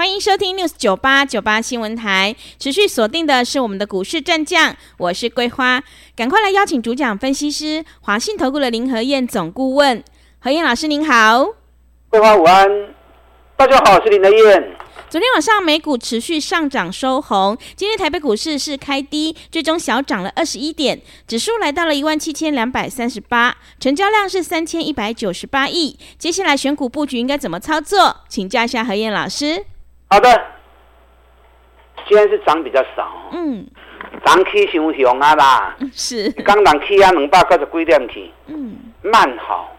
欢迎收听 News 九八九八新闻台，持续锁定的是我们的股市战将，我是桂花，赶快来邀请主讲分析师华信投顾的林和燕总顾问，何燕老师您好，桂花午安，大家好，我是林和燕。昨天晚上美股持续上涨收红，今天台北股市是开低，最终小涨了二十一点，指数来到了一万七千两百三十八，成交量是三千一百九十八亿。接下来选股布局应该怎么操作？请教一下何燕老师。好的，今天是涨比较少，嗯，涨起伤凶啊啦，是，刚涨起啊两百九十几点起，嗯，慢好，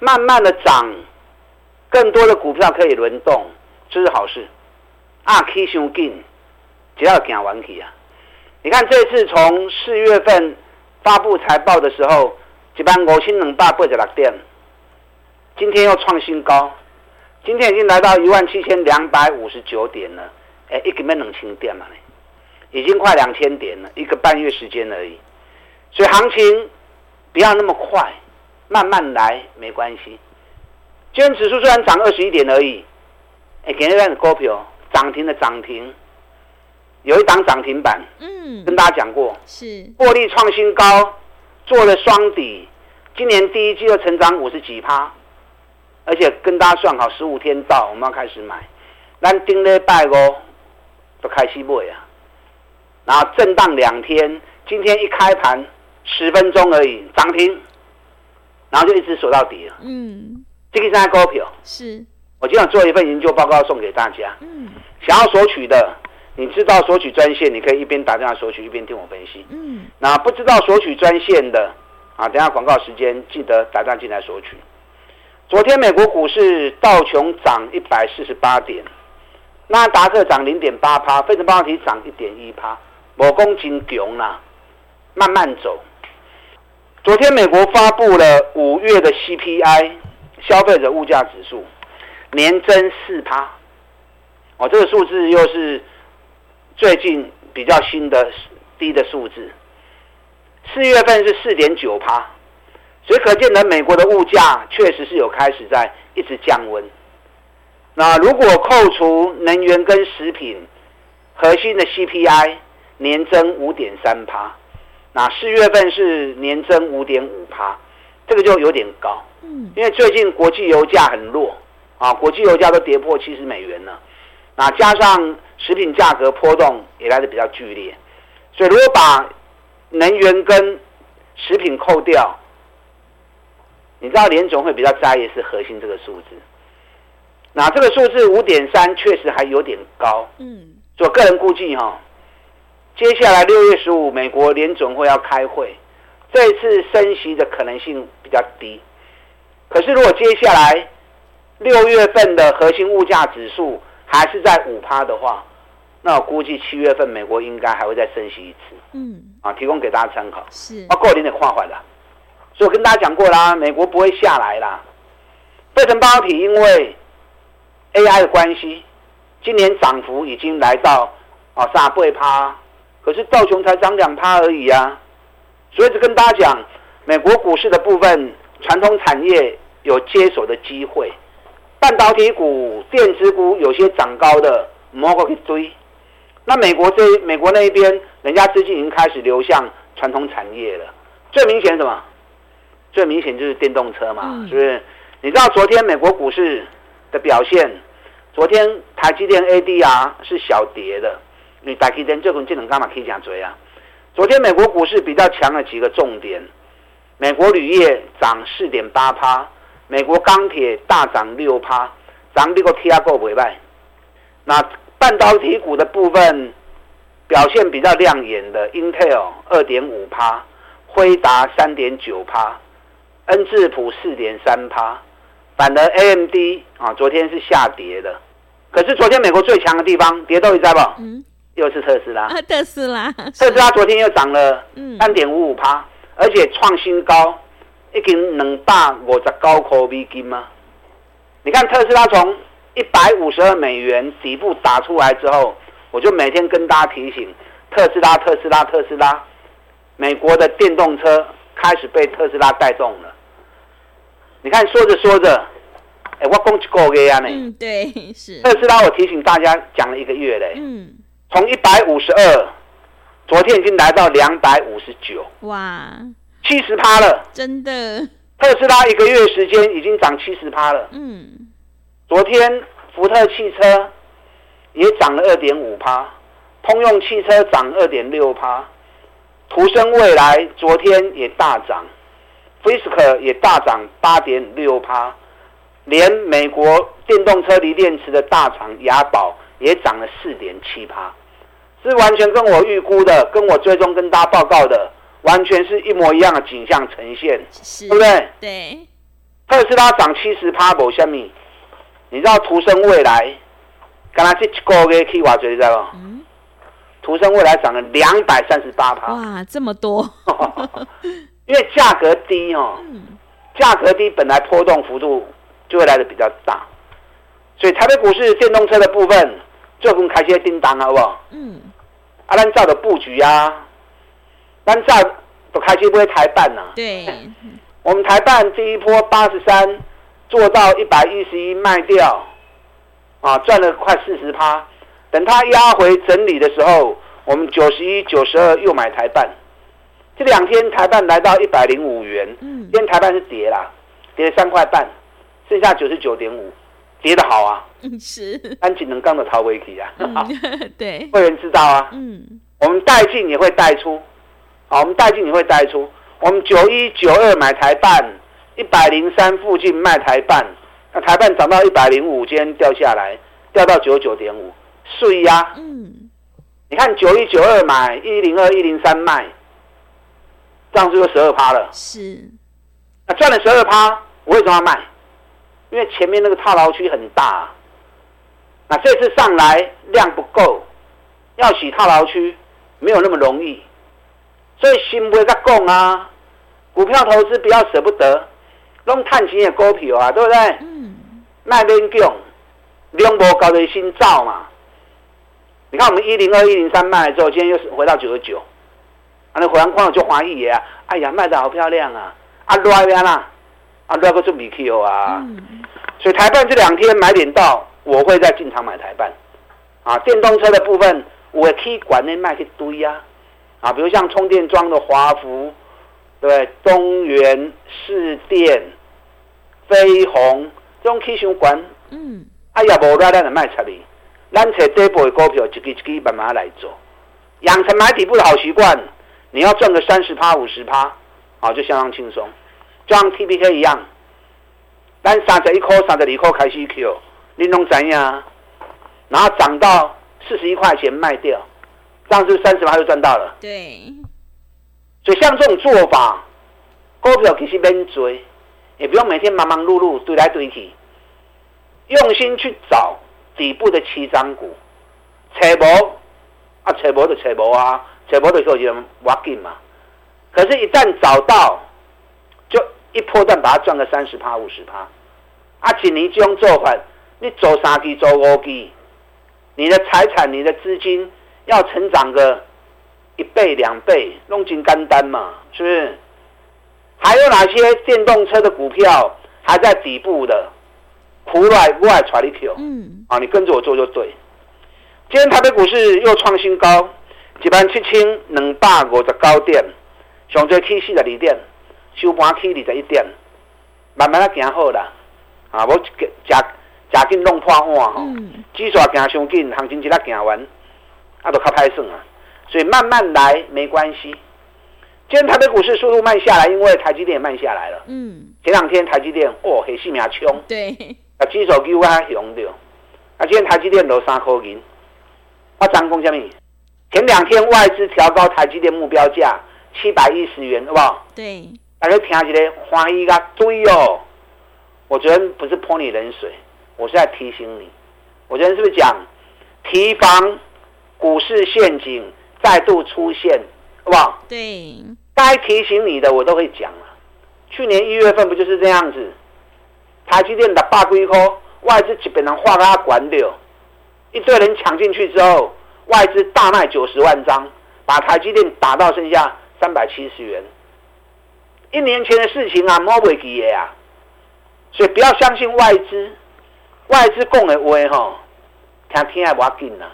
慢慢的涨，更多的股票可以轮动，这是好事，啊起伤紧，只要行完去啊，你看这次从四月份发布财报的时候，一万五千两百八十六点，今天又创新高。今天已经来到一万七千两百五十九点了，哎，一个没冷清点嘛，已经快两千点了，一个半月时间而已，所以行情不要那么快，慢慢来没关系。今天指数虽然涨二十一点而已，哎，今天股票涨停的涨停，有一档涨停板，嗯，跟大家讲过，是获利创新高，做了双底，今年第一季又成长五十几趴。而且跟大家算好，十五天到，我们要开始买。咱顶礼拜五都开始买啊，然后震荡两天，今天一开盘十分钟而已涨停，然后就一直锁到底了。嗯，这个是在股票。是。我今天做一份研究报告送给大家。嗯。想要索取的，你知道索取专线，你可以一边打电话索取，一边听我分析。嗯。那不知道索取专线的啊，等下广告时间记得打电话进来索取。昨天美国股市道琼涨一百四十八点，纳达克涨零点八趴，费城半导体涨一点一趴，某公斤强啦，慢慢走。昨天美国发布了五月的 CPI 消费者物价指数，年增四趴，哦，这个数字又是最近比较新的低的数字，四月份是四点九趴。所以可见呢，美国的物价确实是有开始在一直降温。那如果扣除能源跟食品，核心的 CPI 年增五点三趴，那四月份是年增五点五趴，这个就有点高。嗯，因为最近国际油价很弱啊，国际油价都跌破七十美元了。那加上食品价格波动也来得比较剧烈，所以如果把能源跟食品扣掉，你知道联总会比较在意是核心这个数字，那这个数字五点三确实还有点高，嗯，我个人估计哈，接下来六月十五美国联总会要开会，这一次升息的可能性比较低，可是如果接下来六月份的核心物价指数还是在五趴的话，那我估计七月份美国应该还会再升息一次，嗯，啊，提供给大家参考，是，包括有点跨环了。所以我跟大家讲过啦，美国不会下来啦。费城半导体因为 AI 的关系，今年涨幅已经来到啊三倍趴，可是道琼才涨两趴而已啊。所以就跟大家讲，美国股市的部分传统产业有接手的机会，半导体股、电子股有些涨高的，莫过去追。那美国这美国那一边，人家资金已经开始流向传统产业了。最明显什么？最明显就是电动车嘛，是不是？你知道昨天美国股市的表现？昨天台积电 ADR 是小跌的，你台积电这种技能干嘛可以讲追啊？昨天美国股市比较强的几个重点：美国铝业涨四点八趴，美国钢铁大涨六趴，涨这个 T R 够不卖。那半导体股的部分表现比较亮眼的，Intel 二点五趴，辉达三点九趴。恩智浦四点三趴，反而 AMD 啊，昨天是下跌的。可是昨天美国最强的地方，跌到一在不？嗯，又是特斯拉。啊，特斯拉，特斯拉昨天又涨了三点五五趴，而且创新高，已经两百五十九块美金吗？你看特斯拉从一百五十二美元底部打出来之后，我就每天跟大家提醒特斯拉，特斯拉，特斯拉，美国的电动车开始被特斯拉带动了。你看说着说着，哎，我讲一个月啊呢。嗯，对，是。特斯拉，我提醒大家讲了一个月嘞。嗯。从一百五十二，昨天已经来到两百五十九。哇，七十趴了。真的。特斯拉一个月时间已经涨七十趴了。嗯。昨天福特汽车也涨了二点五趴，通用汽车涨二点六趴，途胜未来昨天也大涨。Fisker 也大涨八点六趴，连美国电动车锂电池的大厂雅宝也涨了四点七趴，是完全跟我预估的、跟我追踪、跟大家报告的，完全是一模一样的景象呈现，对不对？对。特斯拉涨七十趴，某虾米？你知道途生未来，刚才这一个月去挖掘，你知道吗？嗯。途胜未来涨了两百三十八趴。哇，这么多！因为价格低哦，价格低本来波动幅度就会来的比较大，所以台北股市电动车的部分就跟开些叮当好不好？嗯，啊，咱照的布局啊，咱照都开始不会台办呐、啊。对，我们台办第一波八十三做到一百一十一卖掉，啊，赚了快四十趴。等它压回整理的时候，我们九十一、九十二又买台办。这两天台半来到一百零五元，嗯。今天台半是跌啦，跌了三块半，剩下九十九点五，跌得好啊，是，安井能刚的逃危机啊，对，会员知道啊，嗯，我们带进也会带出，好，我们带进也会带出，我们九一九二买台半，一百零三附近卖台半，那台半涨到一百零五，今天掉下来，掉到九十九点五，碎呀，嗯，你看九一九二买，一零二一零三卖。这样子就十二趴了，是，那赚了十二趴，我为什么要卖？因为前面那个套牢区很大，啊，那这次上来量不够，要洗套牢区没有那么容易，所以心不会再供啊。股票投资不要舍不得，弄探钱的股票啊，对不对？嗯。卖边供，量不高的心造嘛。你看我们一零二一零三卖了之后，今天又是回到九十九。那回完矿就华裔耶，哎呀，卖的好漂亮啊！啊，来边啦，啊，来个做米 Q 啊！所以台半这两天买点到，我会再进场买台半。啊，电动车的部分，我可以管那卖一堆呀。啊，比如像充电桩的华福，对，东元、市电、飞鸿这种 K 线管，嗯，哎呀，无拉咱的卖出去，咱找底部的股票，一支一支慢慢来做，养成买底部的好习惯。你要赚个三十趴、五十趴，好，就相当轻松，就像 T P K 一样，咱三十一块、三十二块开始 Q，你弄怎样？然后涨到四十一块钱卖掉，这样是三十趴就赚到了。对，所以像这种做法，股票其实免追，也不用每天忙忙碌碌堆来堆去，用心去找底部的七张股，找无啊，找无就找无啊。找不到的时候就挖进嘛，可是，一旦找到，就一波段把它赚个三十趴、五十趴。啊，请你这种做法，你做三期、走五期，你的财产、你的资金要成长个一倍、两倍，弄进干单嘛，是不是？还有哪些电动车的股票还在底部的？苦来外传你 Q，嗯，啊，你跟着我做就对。今天台北股市又创新高。一万七千两百五十九点，上最起四十二点，收盘起二十一点，慢慢啊行好啦。啊，无食食紧弄破碗吼，指数行上紧，行情一拉行完，啊，都较歹算啊。所以慢慢来没关系。今天台北股市速度慢下来，因为台积电也慢下来了。嗯。前两天台积电哦，很死命冲。对。啊，指数比我还强着。啊，今天台积电落三块银。我张讲什么？前两天外资调高台积电目标价七百一十元，好不好？对，大家听起来欢喜个对哦。我昨天不是泼你冷水，我是在提醒你。我昨天是不是讲提防股市陷阱再度出现，好不好？对，该提醒你的我都会讲了。去年一月份不就是这样子？台积电的八龟壳，外资基本上画给他管掉，一堆人抢进去之后，外资大卖九十万张，把台积电打到剩下三百七十元。一年前的事情啊，莫袂记的啊，所以不要相信外资，外资供的话吼，听听还不要紧呐。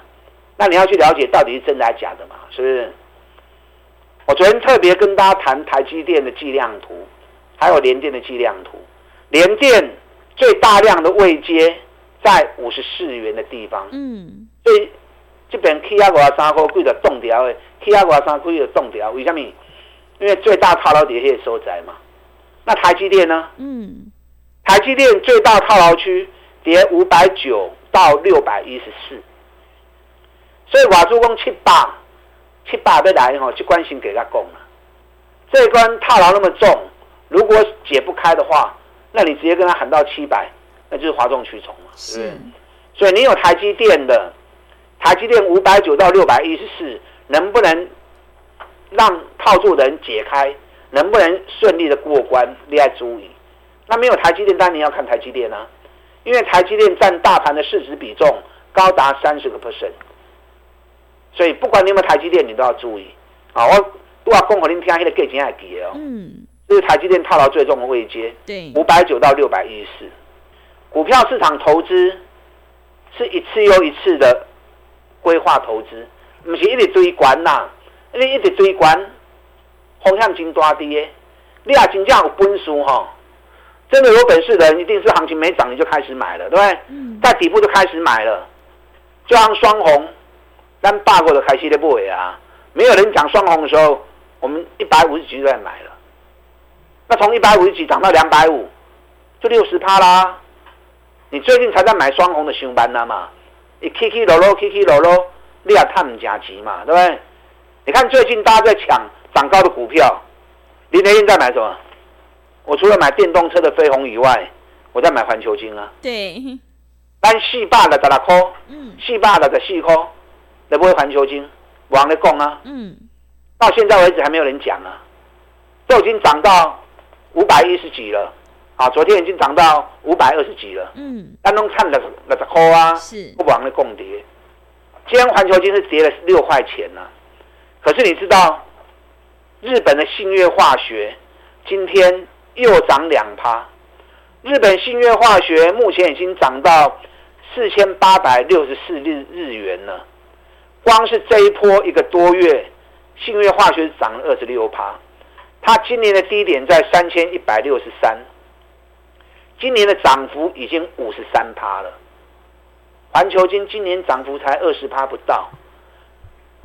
那你要去了解到底是真的还是假的嘛？是不是？我昨天特别跟大家谈台积电的计量图，还有联电的计量图。联电最大量的位阶在五十四元的地方，嗯，所以这边股啊三块贵的冻掉的股啊三块的冻掉，为什么？因为最大套牢底下收窄嘛。那台积电呢？嗯，台积电最大套牢区跌五百九到六百一十四。所以瓦珠工七百，七百要来吼，就关心给他讲了。这一关套牢那么重，如果解不开的话，那你直接跟他喊到七百，那就是哗众取宠嘛，是？所以你有台积电的，台积电五百九到六百一十四，能不能让套住的人解开？能不能顺利的过关？你要注意。那没有台积电，当然要看台积电啊，因为台积电占大盘的市值比重高达三十个 percent。所以不管你有没有台积电，你都要注意。啊，我都要讲给你听，那个价钱还记得哦。嗯。这是台积电套牢最重的位阶，对，五百九到六百一十四。股票市场投资是一次又一次的规划投资，不是一直追关呐，你一直追关，风险真大的。你也真正有本事哈，真的有本事的人，一定是行情没涨你就开始买了，对不对？嗯。在底部就开始买了，就像双红。但霸过的开西的部位啊，没有人讲双红的时候，我们一百五十几就在买了。那从一百五十几涨到两百五，就六十趴啦。你最近才在买双红的熊班了嘛？你起起落落，起起落落，你也探唔成钱嘛，对不对？你看最近大家在抢涨高的股票，林德燕在买什么？我除了买电动车的飞鸿以外，我在买环球金啊。对。单四百的十六块，嗯，四百的十四块。你不会环球金？我跟你讲啊，嗯，到现在为止还没有人讲啊，都已经涨到五百一十几了，啊，昨天已经涨到五百二十几了，嗯，当中看了六十块啊，是，不往的共跌，今天环球金是跌了六块钱呢，可是你知道，日本的信越化学今天又涨两趴，日本信越化学目前已经涨到四千八百六十四日日元了。光是这一波一个多月，信越化学涨了二十六趴，它今年的低点在三千一百六十三，今年的涨幅已经五十三趴了。环球金今年涨幅才二十趴不到，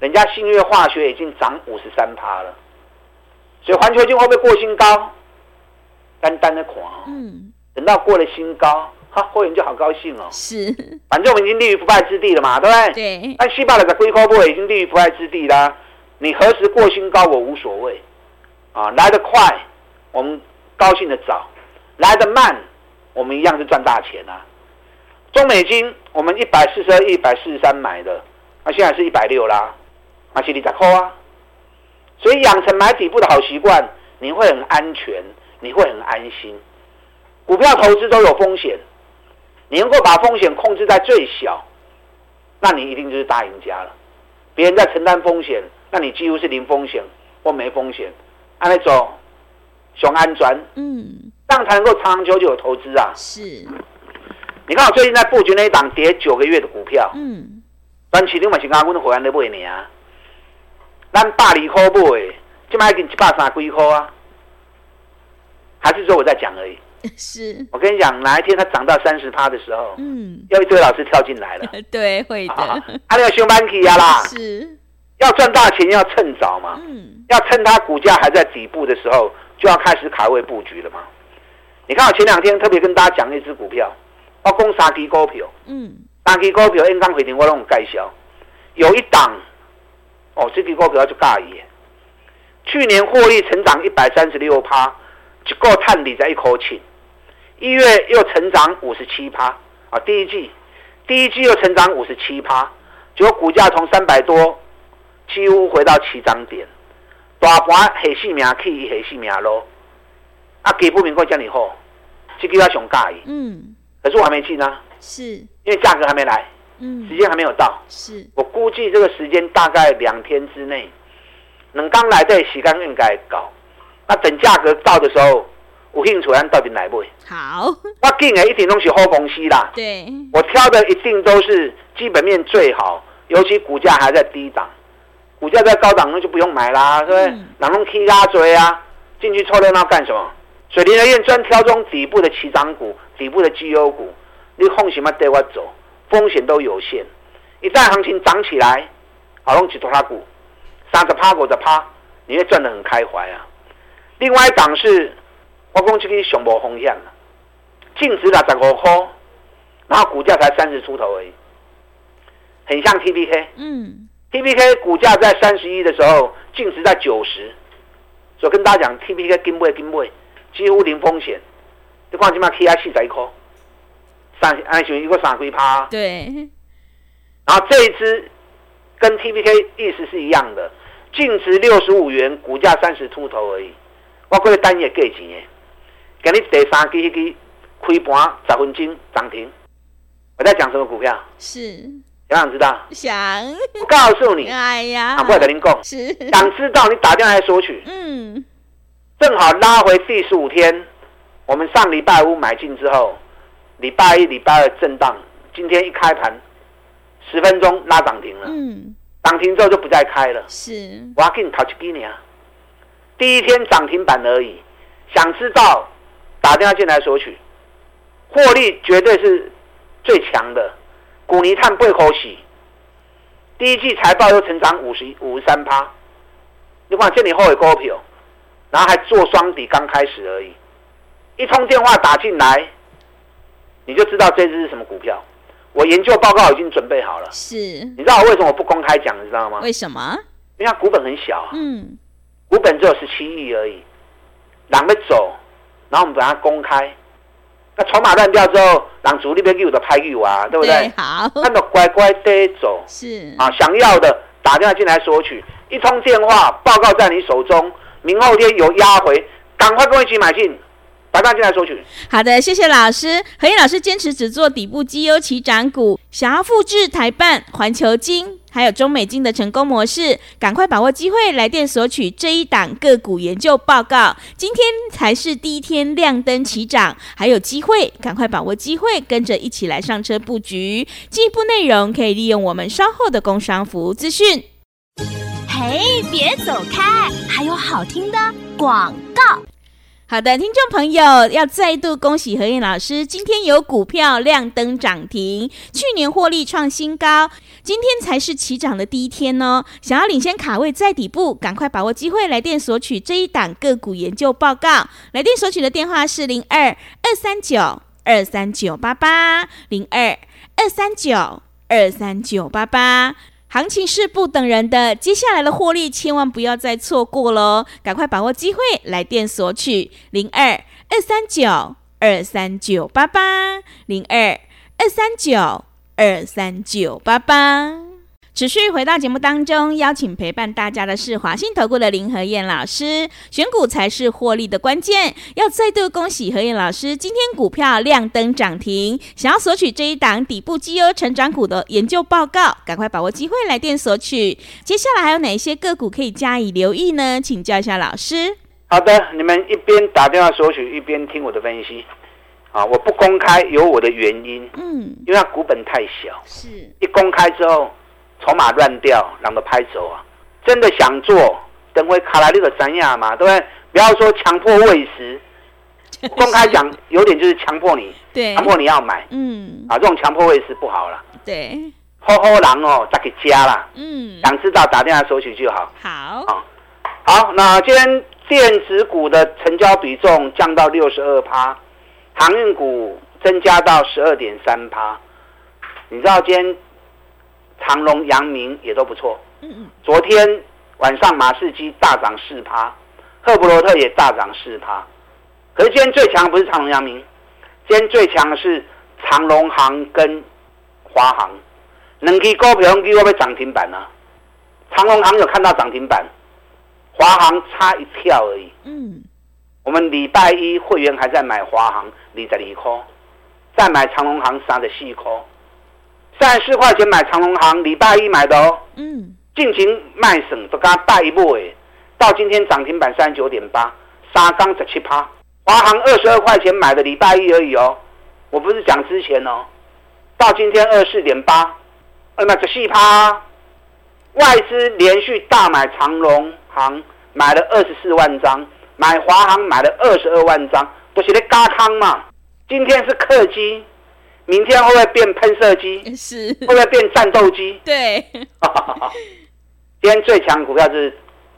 人家信越化学已经涨五十三趴了，所以环球金会不会过新高？单单的狂，嗯，等到过了新高。哈，会员就好高兴哦。是，反正我们已经立于不败之地了嘛，对不对？对。但西巴的在龟壳部已经立于不败之地啦。你何时过新高，我无所谓。啊，来得快，我们高兴的早；来得慢，我们一样是赚大钱啊。中美金，我们一百四十二、一百四十三买的，那、现在是一百六啦，那是你在扣啊。所以养成买底部的好习惯，你会很安全，你会很安心。股票投资都有风险。你能够把风险控制在最小，那你一定就是大赢家了。别人在承担风险，那你几乎是零风险或没风险，按那种熊安全，嗯，样才能够长长久久的投资啊。是，你看我最近在布局那一档跌九个月的股票，嗯，短期你嘛是阿阮会员在买呢，咱百二块买，今麦已经一百三几块啊，还是说我在讲而已？是。我跟你讲，哪一天它涨到三十趴的时候，嗯，要一堆老师跳进来了，对，会的。啊，那个熊班起呀啦，是，要赚大钱要趁早嘛，嗯，要趁它股价还在底部的时候，就要开始卡位布局了嘛。你看我前两天特别跟大家讲一只股票，我讲三支股票，嗯，三支股票应当回听我拢有介绍，有一档，哦，这支股票就介意，去年获利成长一百三十六趴，一个探底在一口气。一月又成长五十七趴啊！第一季，第一季又成长五十七趴，结果股价从三百多几乎回到起涨点，大盘下四名去下四名咯。啊，基本面会叫你好，这个要熊尬嗯，可是我还没进呢、啊，是因为价格还没来，嗯，时间还没有到，是我估计这个时间大概两天之内，能刚来的时间应该搞，那等价格到的时候，有兴趣咱到底来买？好，我进的一定都是好公司啦，对，我挑的一定都是基本面最好，尤其股价还在低档，股价在高档那就不用买啦，对不对？哪弄 K 拉追啊，进去凑热闹干什么？所以林和彦专挑中底部的起涨股、底部的绩优股，你放心嘛，带我走，风险都有限。一旦行情涨起来，好弄起拖拉股，三十趴、五十趴，你会赚得很开怀啊。另外一档是，我讲这个熊博风险了，净值六十五块，然后股价才三十出头而已，很像 T P K。嗯，T P K 股价在三十一的时候，净值在九十，所以跟大家讲，T P K 跟不会跟不会。几乎零风险，你看起码起啊四十一块，三安全一个三几趴。对。然后这一支跟 TPK 意思是一样的，净值六十五元，股价三十出头而已。我过去单也给钱耶，给你第三支迄支开盘十分钟涨停。我在讲什么股票？是。想不想知道？想。我告诉你。哎呀。啊，不会跟您讲。是。想知道你打电话来索取。嗯。正好拉回第十五天，我们上礼拜五买进之后，礼拜一、礼拜二震荡，今天一开盘，十分钟拉涨停了。嗯，涨停之后就不再开了。是，我要给你淘几几年啊？第一天涨停板而已，想知道打电话进来索取，获利绝对是最强的。古尼碳不口喜，第一季财报又成长五十五十三趴，你看这里后尾股票。然后还做双底，刚开始而已。一通电话打进来，你就知道这只是什么股票。我研究报告已经准备好了。是。你知道我为什么我不公开讲？你知道吗？为什么？因为它股本很小啊。嗯。股本只有十七亿而已。狼会走，然后我们把它公开。那筹码乱掉之后，让主力边给我的拍给我啊，对不对？对，好。那么乖乖的走。是。啊，想要的打电话进来索取，一通电话报告在你手中。明后天有压回，赶快跟我一起买进，打电话进来索取。好的，谢谢老师。和彦老师坚持只做底部绩优起涨股，想要复制台办、环球晶还有中美晶的成功模式，赶快把握机会来电索取这一档个股研究报告。今天才是第一天亮灯起涨，还有机会，赶快把握机会，跟着一起来上车布局。进一步内容可以利用我们稍后的工商服务资讯。嘿，别走开！还有好听的广告。好的，听众朋友，要再度恭喜何燕老师，今天有股票亮灯涨停，去年获利创新高，今天才是起涨的第一天哦。想要领先卡位在底部，赶快把握机会来电索取这一档个股研究报告。来电索取的电话是零二二三九二三九八八零二二三九二三九八八。行情是不等人的，接下来的获利千万不要再错过喽！赶快把握机会，来电索取零二二三九二三九八八零二二三九二三九八八。持续回到节目当中，邀请陪伴大家的是华信投顾的林和燕老师。选股才是获利的关键，要再度恭喜和燕老师，今天股票亮灯涨停。想要索取这一档底部绩优成长股的研究报告，赶快把握机会来电索取。接下来还有哪些个股可以加以留意呢？请教一下老师。好的，你们一边打电话索取，一边听我的分析。啊，我不公开有我的原因，嗯，因为它股本太小，是一公开之后。筹码乱掉，让他拍走啊！真的想做，等会卡来那个三亚嘛，对不对？不要说强迫喂食，公开讲有点就是强迫你，对，强迫你要买，嗯，啊，这种强迫喂食不好了，对，好好人哦，再给加啦，嗯，想知道打电话索取就好，好，啊，好，那今天电子股的成交比重降到六十二趴，航运股增加到十二点三趴，你知道今天？长隆、阳明也都不错。嗯嗯。昨天晚上马士基大涨四趴，赫伯罗特也大涨四趴。可是今天最强不是长隆、阳明，今天最强的是长隆行跟华航。两支股票给我要涨停板啊！长隆行有看到涨停板，华航差一票而已。嗯，我们礼拜一会员还在买华航二十二块，再买长隆行三十四块，三十四块钱买长隆行，礼拜一买的哦。嗯，尽情卖省都刚带一步诶，到今天涨停板三十九点八，沙钢十七趴，华航二十二块钱买的礼拜一而已哦，我不是讲之前哦，到今天二十四点八，呃，那十四趴。外资连续大买长隆行，买了二十四万张，买华航买了二十二万张，都是在加仓嘛。今天是客机，明天会不会变喷射机？是，会不会变战斗机？对。今天最强股票是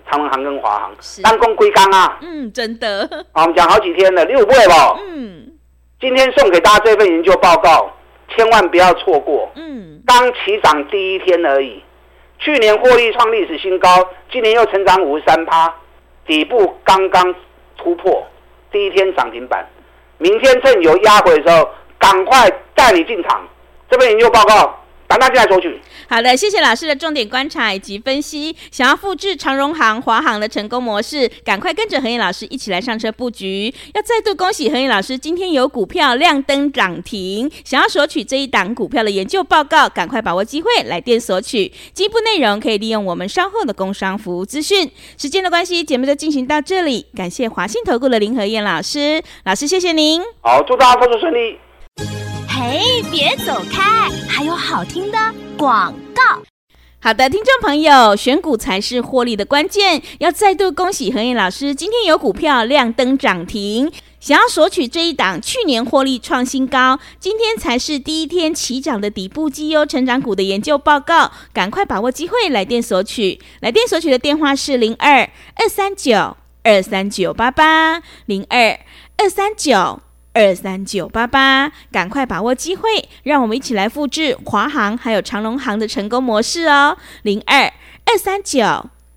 长荣航跟华航，单攻归刚啊。嗯，真的。我们讲好几天了，六倍了。嗯。今天送给大家这份研究报告，千万不要错过。嗯。刚起涨第一天而已。去年获利创历史新高，今年又成长五十三趴，底部刚刚突破，第一天涨停板，明天趁有压回的时候，赶快带你进场。这份研究报告。把大家来索取。好的，谢谢老师的重点观察以及分析。想要复制长荣行、华航的成功模式，赶快跟着何燕老师一起来上车布局。要再度恭喜何燕老师，今天有股票亮灯涨停。想要索取这一档股票的研究报告，赶快把握机会来电索取。进一步内容可以利用我们稍后的工商服务资讯。时间的关系，节目就进行到这里。感谢华信投顾的林何燕老师，老师谢谢您。好，祝大家操作顺利。嘿，别走开！还有好听的广告。好的，听众朋友，选股才是获利的关键。要再度恭喜何燕老师，今天有股票亮灯涨停。想要索取这一档去年获利创新高，今天才是第一天起涨的底部绩优成长股的研究报告，赶快把握机会来电索取。来电索取的电话是零二二三九二三九八八零二二三九。二三九八八，赶快把握机会，让我们一起来复制华航还有长隆航的成功模式哦。零二二三九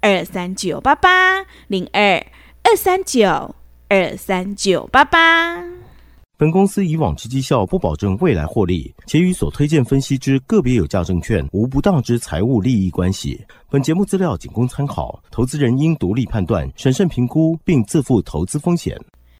二三九八八，零二二三九二三九八八。本公司以往之绩效不保证未来获利，且与所推荐分析之个别有价证券无不当之财务利益关系。本节目资料仅供参考，投资人应独立判断、审慎评估，并自负投资风险。